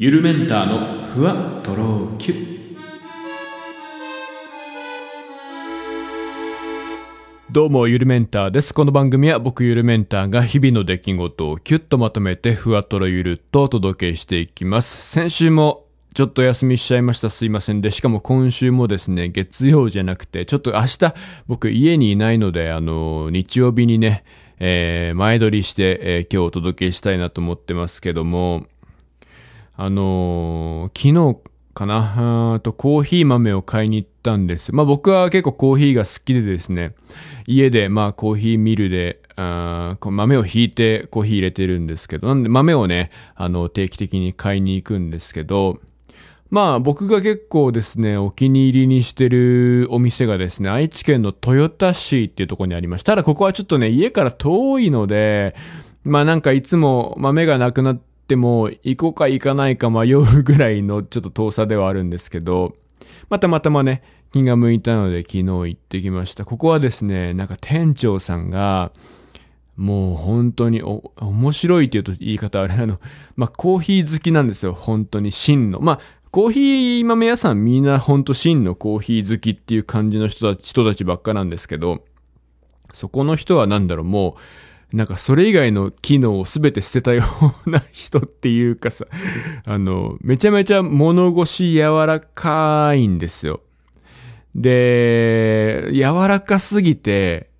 ゆるメンターのふわとろきゅどうもゆるメンターです。この番組は僕ゆるメンターが日々の出来事をキュッとまとめてふわとろゆるっとお届けしていきます。先週もちょっと休みしちゃいました。すいませんで。しかも今週もですね月曜じゃなくてちょっと明日僕家にいないのであの日曜日にねえー、前撮りして、えー、今日お届けしたいなと思ってますけども、あのー、昨日かな？あとコーヒー豆を買いに行ったんです。まあ僕は結構コーヒーが好きでですね、家でまあコーヒーミルで、あこ豆をひいてコーヒー入れてるんですけど、なんで豆をね、あの定期的に買いに行くんですけど、まあ僕が結構ですね、お気に入りにしてるお店がですね、愛知県の豊田市っていうところにありました。ただここはちょっとね、家から遠いので、まあなんかいつも豆がなくなっても行こうか行かないか迷うぐらいのちょっと遠さではあるんですけど、またまたまね、気が向いたので昨日行ってきました。ここはですね、なんか店長さんが、もう本当にお、面白いって言うと言い方あれあの、まあ、コーヒー好きなんですよ。本当に真の。まあ、コーヒー豆屋さんみんなほんと真のコーヒー好きっていう感じの人たち、人たちばっかなんですけど、そこの人はなんだろう、もう、なんかそれ以外の機能を全て捨てたような人っていうかさ、あの、めちゃめちゃ物腰柔らかいんですよ。で、柔らかすぎて、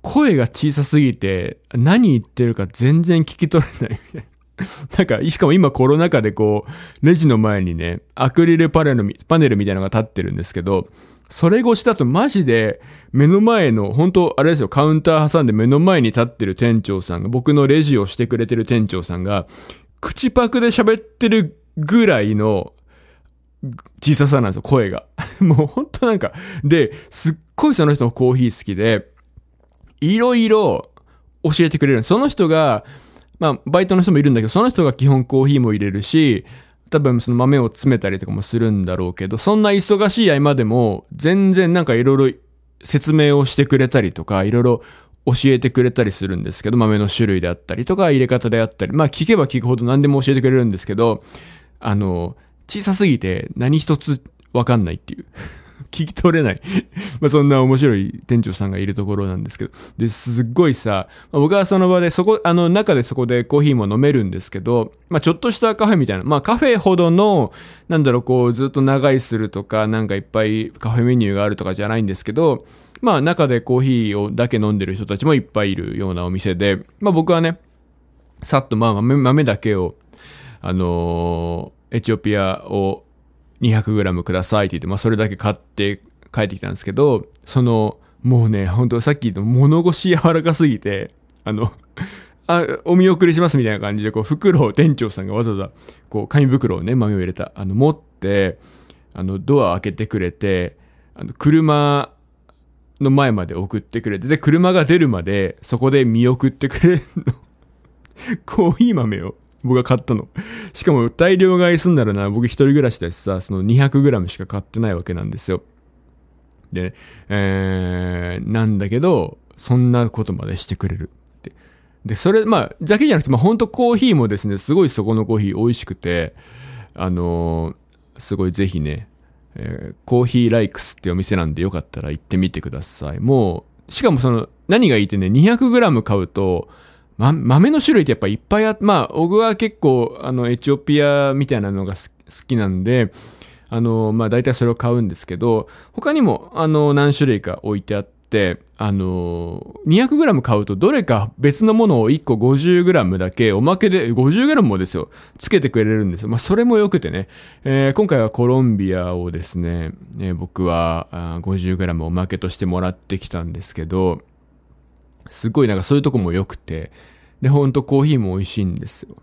声が小さすぎて、何言ってるか全然聞き取れないみたいな。なんか、しかも今コロナ禍でこう、レジの前にね、アクリルパネル、パネルみたいなのが立ってるんですけど、それ越しだとマジで目の前の、本当あれですよ、カウンター挟んで目の前に立ってる店長さんが、僕のレジをしてくれてる店長さんが、口パクで喋ってるぐらいの小ささなんですよ、声が。もう本当なんか、で、すっごいその人のコーヒー好きで、いろいろ教えてくれる。その人が、まあ、バイトの人もいるんだけど、その人が基本コーヒーも入れるし、多分その豆を詰めたりとかもするんだろうけど、そんな忙しい合間でも、全然なんかいろいろ説明をしてくれたりとか、いろいろ教えてくれたりするんですけど、豆の種類であったりとか、入れ方であったり、まあ聞けば聞くほど何でも教えてくれるんですけど、あの、小さすぎて何一つわかんないっていう。聞き取れない まあそんな面白い店長さんがいるところなんですけど。で、すっごいさ、まあ、僕はその場でそこ、あの中でそこでコーヒーも飲めるんですけど、まあちょっとしたカフェみたいな、まあカフェほどの、なんだろう、こうずっと長居するとか、なんかいっぱいカフェメニューがあるとかじゃないんですけど、まあ中でコーヒーをだけ飲んでる人たちもいっぱいいるようなお店で、まあ僕はね、さっとまあ豆だけを、あのー、エチオピアを 200g くださいって言って、まあそれだけ買って帰ってきたんですけど、その、もうね、ほんとさっき言った物腰柔らかすぎて、あの、あ、お見送りしますみたいな感じで、こう、袋を店長さんがわざわざ、こう、紙袋をね、豆を入れた、あの、持って、あの、ドア開けてくれて、あの、車の前まで送ってくれて、で、車が出るまで、そこで見送ってくれるの。コーヒー豆を。僕が買ったの。しかも大量買いすんならな、僕一人暮らしだしさ、その 200g しか買ってないわけなんですよ。で、えー、なんだけど、そんなことまでしてくれる。で、でそれ、まあ、だけじゃなくて、まあ、ほんとコーヒーもですね、すごいそこのコーヒー美味しくて、あのー、すごいぜひね、えー、コーヒーライクスってお店なんでよかったら行ってみてください。もう、しかもその、何がいいってね、200g 買うと、ま、豆の種類ってやっぱいっぱいあって、まあ、僕は結構、あの、エチオピアみたいなのが好きなんで、あの、まあ、大体それを買うんですけど、他にも、あの、何種類か置いてあって、あの、200g 買うとどれか別のものを1個 50g だけおまけで、50g もですよ、つけてくれるんですよ。まあ、それも良くてね、えー、今回はコロンビアをですね、えー、僕は 50g おまけとしてもらってきたんですけど、すごいなんかそういうとこも良くて、で、ほんとコーヒーも美味しいんですよ。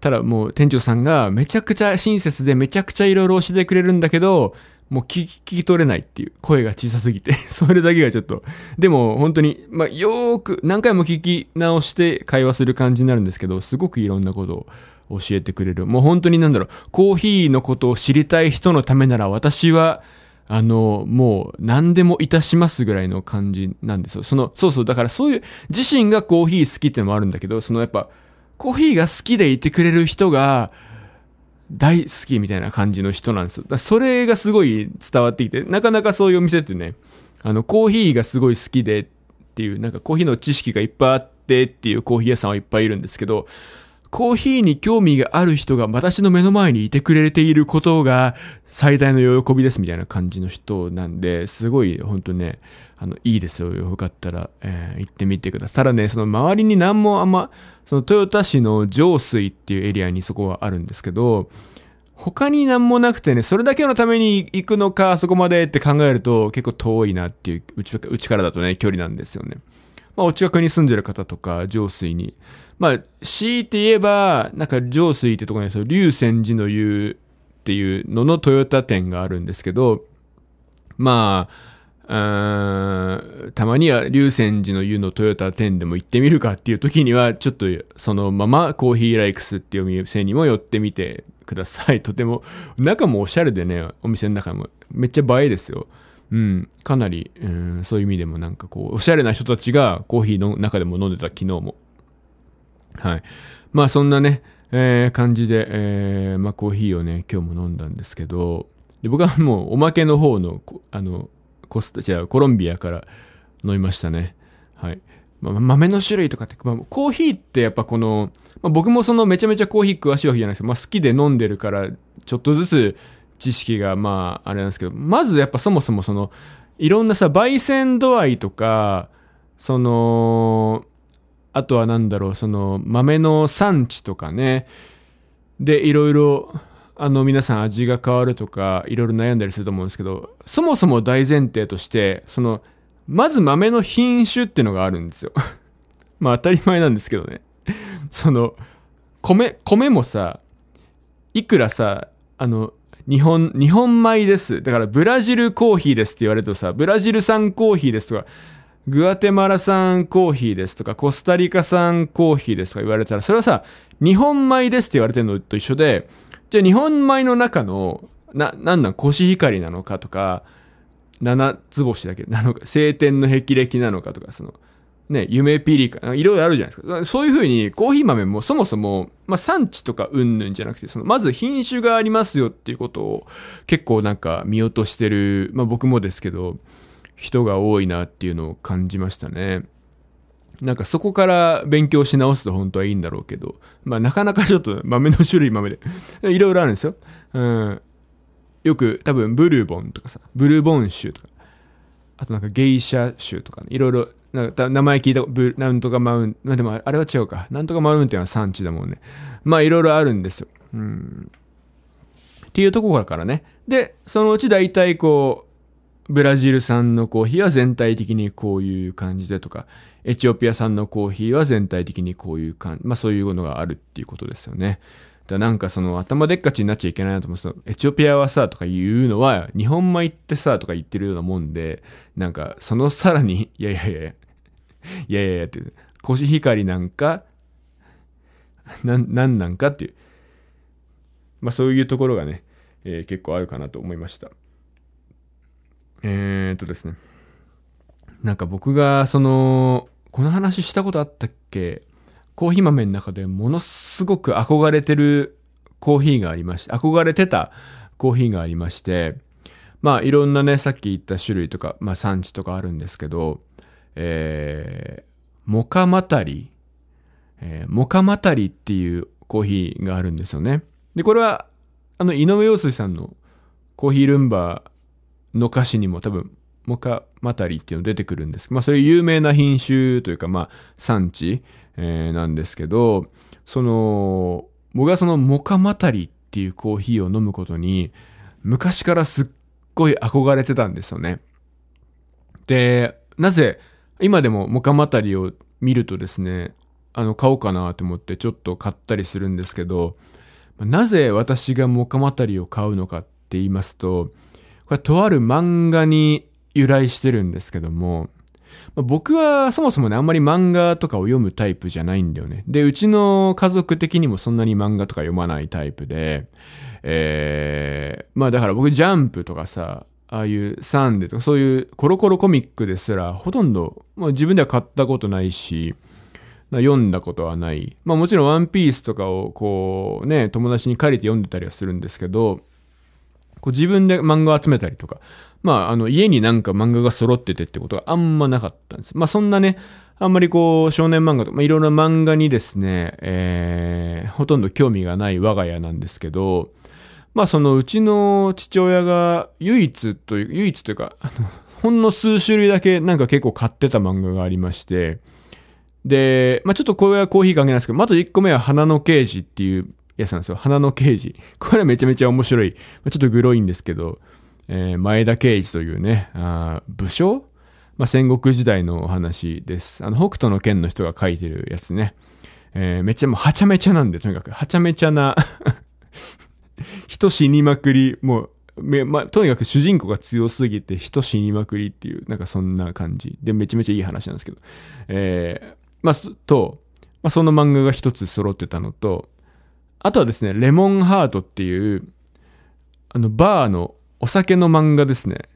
ただもう店長さんがめちゃくちゃ親切でめちゃくちゃいろいろ教えてくれるんだけど、もう聞き、聞き取れないっていう声が小さすぎて それだけがちょっと、でも本当に、まあ、よーく何回も聞き直して会話する感じになるんですけど、すごくいろんなことを教えてくれる。もう本当になんだろう、コーヒーのことを知りたい人のためなら私は、あの、もう何でもいたしますぐらいの感じなんですよ。その、そうそう、だからそういう、自身がコーヒー好きってのもあるんだけど、そのやっぱ、コーヒーが好きでいてくれる人が、大好きみたいな感じの人なんですよ。だそれがすごい伝わってきて、なかなかそういうお店ってね、あの、コーヒーがすごい好きでっていう、なんかコーヒーの知識がいっぱいあってっていうコーヒー屋さんはいっぱいいるんですけど、コーヒーに興味がある人が私の目の前にいてくれていることが最大の喜びですみたいな感じの人なんで、すごい本当ね、あの、いいですよ。よかったら、えー、行ってみてください。ただね、その周りに何もあんま、その豊田市の上水っていうエリアにそこはあるんですけど、他に何もなくてね、それだけのために行くのか、そこまでって考えると結構遠いなっていう、うちうちからだとね、距離なんですよね。まあ、お近くに住んでる方とか、上水に。まあ、強いて言えば、なんか上水ってとこに、その、竜泉寺の湯っていうののトヨタ店があるんですけど、まあ、たまには竜泉寺の湯のトヨタ店でも行ってみるかっていう時には、ちょっとそのままコーヒーライクスっていうお店にも寄ってみてください。とても、中もおしゃれでね、お店の中もめっちゃ映えですよ。うん、かなり、うん、そういう意味でもなんかこう、おしゃれな人たちがコーヒーの中でも飲んでた昨日も。はい。まあそんなね、えー、感じで、えー、まあコーヒーをね、今日も飲んだんですけど、で僕はもうおまけの方の、あの、コスタ、じゃコロンビアから飲みましたね。はい。まあ、豆の種類とかって、まあ、コーヒーってやっぱこの、まあ、僕もそのめちゃめちゃコーヒー詳しいわけじゃないですけど、まあ、好きで飲んでるから、ちょっとずつ知識がまあ、あれなんですけど、まずやっぱそもそもその、いろんなさ、焙煎度合いとか、その、あとはなんだろう、その、豆の産地とかね、で、いろいろ、あの、皆さん味が変わるとか、いろいろ悩んだりすると思うんですけど、そもそも大前提として、その、まず豆の品種っていうのがあるんですよ。まあ当たり前なんですけどね。その、米、米もさ、いくらさ、あの、日本、日本米です。だからブラジルコーヒーですって言われるとさ、ブラジル産コーヒーですとか、グアテマラ産コーヒーですとか、コスタリカ産コーヒーですとか言われたら、それはさ、日本米ですって言われてるのと一緒で、じゃあ日本米の中の、な、なんなん、コシヒカリなのかとか、七つ星だけ？なのか、晴天の霹靂なのかとか、その、ね、夢ピリカ、いろいろあるじゃないですか。そういうふうに、コーヒー豆もそもそも、まあ、産地とかうんぬんじゃなくて、その、まず品種がありますよっていうことを、結構なんか見落としてる、まあ、僕もですけど、人が多いなっていうのを感じましたね。なんかそこから勉強し直すと本当はいいんだろうけど、まあなかなかちょっと豆の種類豆で、いろいろあるんですよ。うん。よく多分ブルーボンとかさ、ブルーボン州とか、あとなんかゲイシャ州とかね、いろいろ、なんか名前聞いた、ブなんとかマウン、まあでもあれは違うか。なんとかマウンテンは産地だもんね。まあいろいろあるんですよ。うん。っていうところからね。で、そのうち大体こう、ブラジル産のコーヒーは全体的にこういう感じでとか、エチオピア産のコーヒーは全体的にこういう感じ、まあそういうのがあるっていうことですよね。だなんかその頭でっかちになっちゃいけないなと思うと、エチオピアはさとか言うのは、日本米ってさとか言ってるようなもんで、なんかそのさらに、いやいやいや いや、いやいやって、コシヒカリなんか、な、なんなんかっていう。まあそういうところがね、えー、結構あるかなと思いました。えー、っとですね。なんか僕がその、この話したことあったっけ？コーヒー豆の中でものすごく憧れてるコーヒーがありまして、憧れてたコーヒーがありまして、まあいろんなね、さっき言った種類とか、まあ産地とかあるんですけど、えー、モカマタリ、えー、モカマタリっていうコーヒーがあるんですよね。で、これは、あの、井上陽水さんのコーヒールンバーの歌詞にも多分モカマタリっていうの出てくるんです。まあ、それ有名な品種というか、まあ、産地、えー、なんですけど、その、僕はそのモカマタリっていうコーヒーを飲むことに、昔からすっごい憧れてたんですよね。で、なぜ、今でもモカマタリを見るとですね、あの、買おうかなと思ってちょっと買ったりするんですけど、なぜ私がモカマタリを買うのかって言いますと、これとある漫画に由来してるんですけども、まあ、僕はそもそもね、あんまり漫画とかを読むタイプじゃないんだよね。で、うちの家族的にもそんなに漫画とか読まないタイプで、えー、まあだから僕ジャンプとかさ、ああいうサンデーとかそういうコロコロコミックですらほとんど、まあ、自分では買ったことないし、読んだことはない。まあもちろんワンピースとかをこうね、友達に借りて読んでたりはするんですけど、こう自分で漫画を集めたりとか、まああの家になんか漫画が揃っててってことがあんまなかったんです。まあそんなね、あんまりこう少年漫画とか、まあいろんな漫画にですね、えー、ほとんど興味がない我が家なんですけど、まあそのうちの父親が唯一という、唯一というか、あの、ほんの数種類だけなんか結構買ってた漫画がありまして、で、まあちょっとこれはコーヒー関係ないですけど、まず1個目は花の刑事っていうやつなんですよ。花の刑事。これはめちゃめちゃ面白い。ちょっとグロいんですけど、えー、前田刑事というね、あ武将？まあ、戦国時代のお話です。あの、北斗の剣の人が書いてるやつね。えー、めっちゃもうはちゃめちゃなんで、とにかく、はちゃめちゃな 人死にまくり、もう、め、ま、とにかく主人公が強すぎて人死にまくりっていう、なんかそんな感じ。で、めちゃめちゃいい話なんですけど。えー、まあ、と、まあ、その漫画が一つ揃ってたのと、あとはですね、レモンハートっていう、あの、バーのお酒の漫画ですね。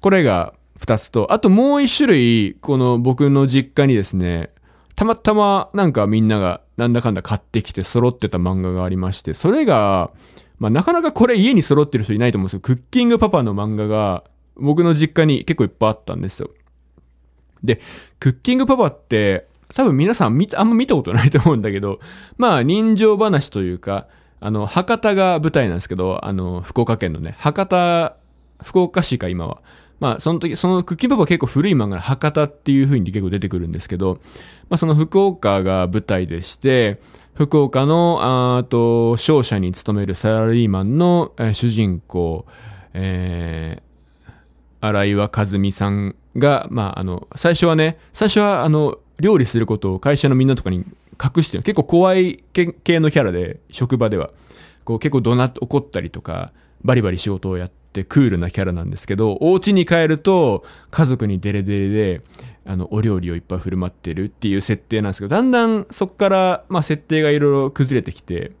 これが二つと、あともう一種類、この僕の実家にですね、たまたまなんかみんながなんだかんだ買ってきて揃ってた漫画がありまして、それが、まあなかなかこれ家に揃ってる人いないと思うんですよ。クッキングパパの漫画が僕の実家に結構いっぱいあったんですよ。で、クッキングパパって多分皆さん見あんま見たことないと思うんだけど、まあ人情話というか、あの、博多が舞台なんですけど、あの、福岡県のね、博多、福岡市か今は。まあ、その時、そのクッキンパパは結構古い漫画の博多っていう風に結構出てくるんですけど、まあ、その福岡が舞台でして、福岡の、あと、商社に勤めるサラリーマンの、えー、主人公、えー、荒岩和美さんが、まあ、あの、最初はね、最初は、あの、料理することを会社のみんなとかに隠してる。結構怖い系のキャラで、職場では。こう結構怒鳴って怒ったりとか、バリバリ仕事をやってクールなキャラなんですけど、お家に帰ると家族にデレデレで、あの、お料理をいっぱい振る舞ってるっていう設定なんですけど、だんだんそこから、まあ設定がいろいろ崩れてきて、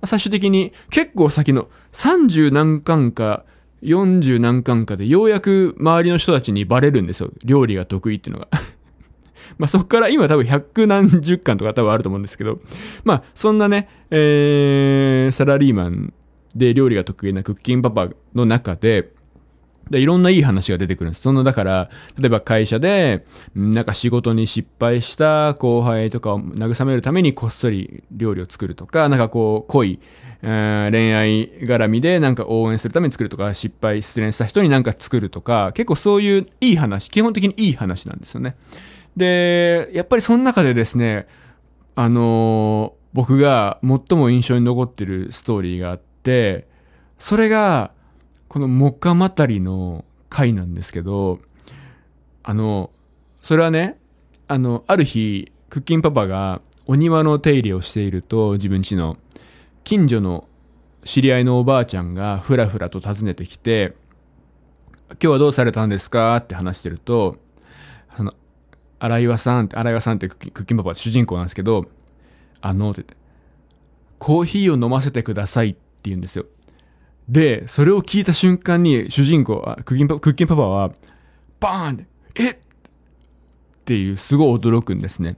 まあ、最終的に結構先の30何巻か40何巻かでようやく周りの人たちにバレるんですよ。料理が得意っていうのが。まあそこから今多分百何十巻とか多分あると思うんですけど、まあそんなね、えー、サラリーマンで、料理が得意なクッキンパパの中で、で、いろんないい話が出てくるんです。その、だから、例えば会社で、なんか仕事に失敗した後輩とかを慰めるためにこっそり料理を作るとか、なんかこう、濃い、えー、恋愛絡みでなんか応援するために作るとか、失敗、失恋した人になんか作るとか、結構そういういい話、基本的にいい話なんですよね。で、やっぱりその中でですね、あのー、僕が最も印象に残ってるストーリーがあって、、それが、このモカマタリの回なんですけど、あの、それはね、あの、ある日、クッキンパパがお庭の手入れをしていると、自分家の近所の知り合いのおばあちゃんがふらふらと訪ねてきて、今日はどうされたんですか？って話してると、その、荒岩さんって、荒岩さんってクッキンパパ主人公なんですけど、あの、って言って、コーヒーを飲ませてくださいっって言うんですよ。で、それを聞いた瞬間に主人公、クッキンパクッキンパパは、バーンって、えっていうすごい驚くんですね。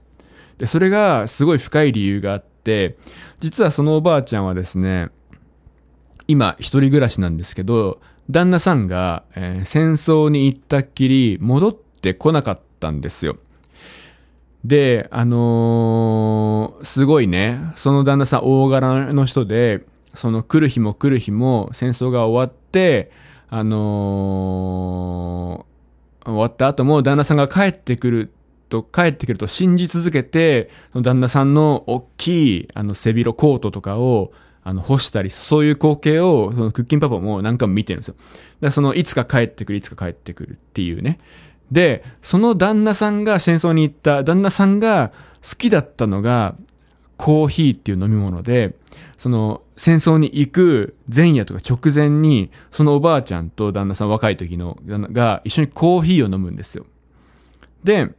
で、それがすごい深い理由があって、実はそのおばあちゃんはですね、今一人暮らしなんですけど、旦那さんが、えー、戦争に行ったっきり戻ってこなかったんですよ。で、あのー、すごいね、その旦那さん大柄の人で、その来る日も来る日も戦争が終わって、あのー、終わった後も旦那さんが帰ってくると、帰ってくると信じ続けて、その旦那さんの大きい、あの、背広コートとかを、あの、干したり、そういう光景を、そのクッキンパパも何回も見てるんですよ。だからその、いつか帰ってくる、いつか帰ってくるっていうね。で、その旦那さんが戦争に行った旦那さんが好きだったのが、コーヒーっていう飲み物で、その戦争に行く前夜とか直前に、そのおばあちゃんと旦那さん若い時のが一緒にコーヒーを飲むんですよ。で、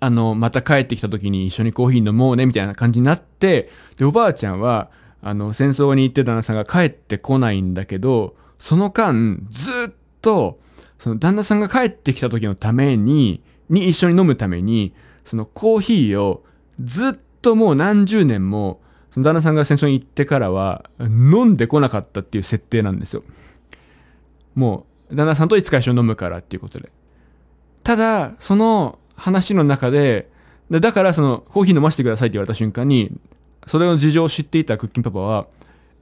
あの、また帰ってきた時に一緒にコーヒー飲もうねみたいな感じになって、で、おばあちゃんは、あの、戦争に行って旦那さんが帰ってこないんだけど、その間、ずっと、その旦那さんが帰ってきた時のために、に一緒に飲むために、そのコーヒーをずっともう何十年も、その旦那さんが戦争に行ってからは飲んでこなかったっていう設定なんですよ。もう、旦那さんといつか一緒に飲むからっていうことで。ただ、その話の中で、だからそのコーヒー飲ませてくださいって言われた瞬間に、それの事情を知っていたクッキンパパは、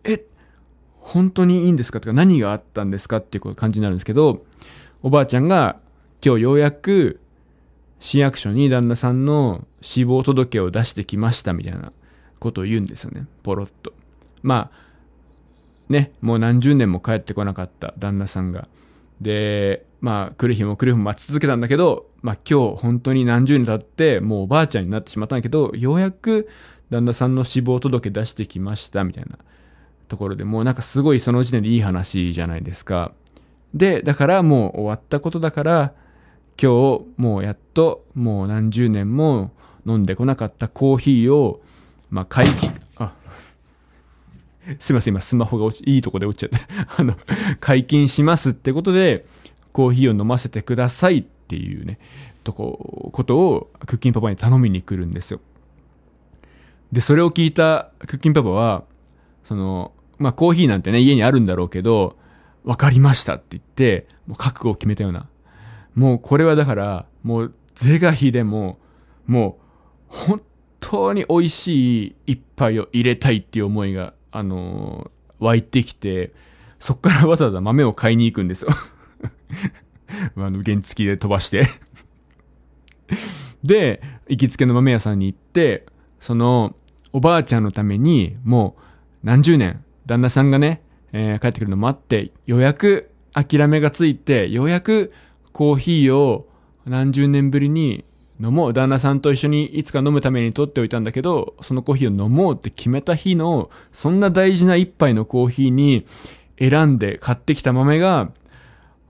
え、本当にいいんですかとか何があったんですかっていう感じになるんですけど、おばあちゃんが今日ようやく市役所に旦那さんの死亡届を出してきましたみたいなことを言うんですよね。ポロッと。まあ、ね、もう何十年も帰ってこなかった旦那さんが。で、まあ、来る日も来る日も待ち続けたんだけど、まあ今日本当に何十年経って、もうおばあちゃんになってしまったんだけど、ようやく旦那さんの死亡届出してきましたみたいなところでもうなんかすごいその時点でいい話じゃないですか。で、だからもう終わったことだから、今日もうやっともう何十年も飲んでこなかったコーヒーを、まあ解禁、あ、すいません、今スマホが落ち、いいとこで落ちちゃって あの、解禁しますってことで、コーヒーを飲ませてくださいっていうね、とこ、ことをクッキンパパに頼みに来るんですよ。で、それを聞いたクッキンパパは、その、まあコーヒーなんてね、家にあるんだろうけど、わかりましたって言って、もう覚悟を決めたような。もうこれはだから、もう是が非でも、もう本当に美味しい一杯を入れたいっていう思いが、あのー、湧いてきて、そっからわざわざ豆を買いに行くんですよ。あの、原付きで飛ばして で、行きつけの豆屋さんに行って、その、おばあちゃんのために、もう、何十年、旦那さんがね、えー、帰ってくるの待って、ようやく諦めがついて、ようやくコーヒーを何十年ぶりに飲もう。旦那さんと一緒にいつか飲むために取っておいたんだけど、そのコーヒーを飲もうって決めた日の、そんな大事な一杯のコーヒーに選んで買ってきた豆が、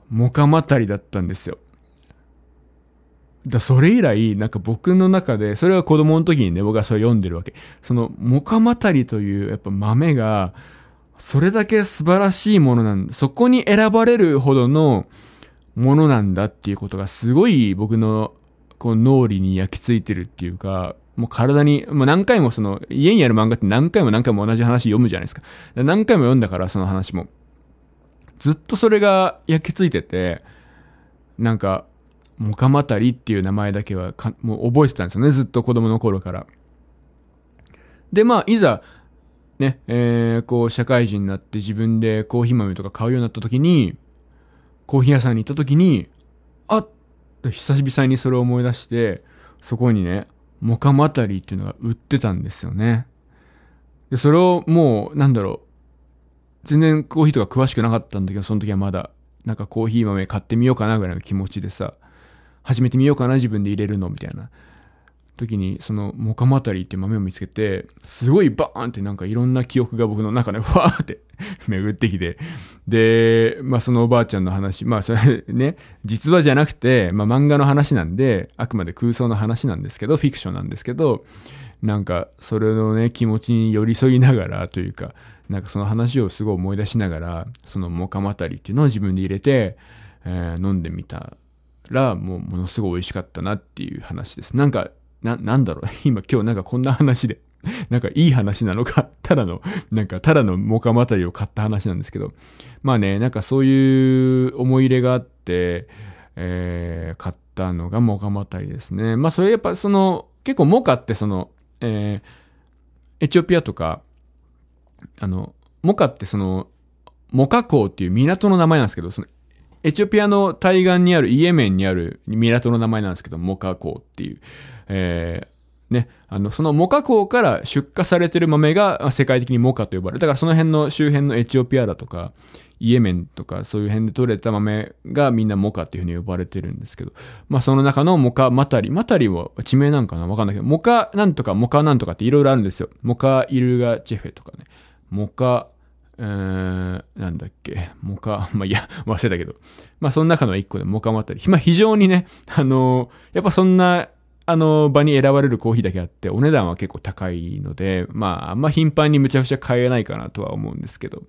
モカマタリだったんですよ。だそれ以来、なんか僕の中で、それは子供の時にね、僕はそれ読んでるわけ。その、モカマタリという、やっぱ豆が、それだけ素晴らしいものなんだ。そこに選ばれるほどのものなんだっていうことがすごい僕のこう脳裏に焼き付いてるっていうか、もう体に、もう何回もその、家にある漫画って何回も何回も同じ話読むじゃないですか。何回も読んだからその話も。ずっとそれが焼き付いてて、なんか、モカマタリっていう名前だけはもう覚えてたんですよね。ずっと子供の頃から。で、まあ、いざ、ね、えー、こう、社会人になって自分でコーヒー豆とか買うようになった時に、コーヒー屋さんに行った時に、あっ久々にそれを思い出して、そこにね、モカマタリーっていうのが売ってたんですよね。で、それをもう、なんだろう、全然コーヒーとか詳しくなかったんだけど、その時はまだ、なんかコーヒー豆買ってみようかなぐらいの気持ちでさ、始めてみようかな自分で入れるのみたいな時に、その、モカマタリっていう豆を見つけて、すごいバーンってなんかいろんな記憶が僕の中で、わーって巡ってきて、で、まあそのおばあちゃんの話、まあそれ ね、実話じゃなくて、まあ漫画の話なんで、あくまで空想の話なんですけど、フィクションなんですけど、なんか、それのね、気持ちに寄り添いながらというか、なんかその話をすごい思い出しながら、そのモカマタリっていうのを自分で入れて、えー、飲んでみたら、もうものすごい美味しかったなっていう話です。なんか、な、なんだろう？今今日なんかこんな話で、なんかいい話なのか、ただの、なんかただのモカマタリを買った話なんですけど、まあね、なんかそういう思い入れがあって、えー、買ったのがモカマタリですね。まあそれやっぱその、結構モカってその、えー、エチオピアとか、あの、モカってその、モカ港っていう港の名前なんですけど、そのエチオピアの対岸にあるイエメンにある港の名前なんですけど、モカ港っていう。えー、ね、あの、そのモカ港から出荷されてる豆が世界的にモカと呼ばれる。だからその辺の周辺のエチオピアだとか、イエメンとかそういう辺で取れた豆がみんなモカっていうふうに呼ばれてるんですけど、まあその中のモカマタリ、マタリは地名なんかなわかんないけど、モカなんとかモカなんとかっていろいろあるんですよ。モカイルガチェフェとかね。モカ、えー、なんだっけ、モカ、まあいや、忘れたけど。まあその中の一個でモカマタリ。まあ非常にね、あのー、やっぱそんなあの場に選ばれるコーヒーだけあって、お値段は結構高いので、まあ、あんま頻繁にむちゃくちゃ買えないかなとは思うんですけど、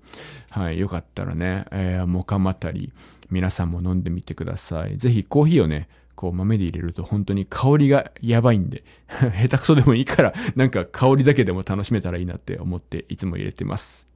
はい、よかったらね、えー、モカマタリ、皆さんも飲んでみてください。ぜひコーヒーをね、こう豆で入れると本当に香りがやばいんで、下手くそでもいいから、なんか香りだけでも楽しめたらいいなって思っていつも入れてます。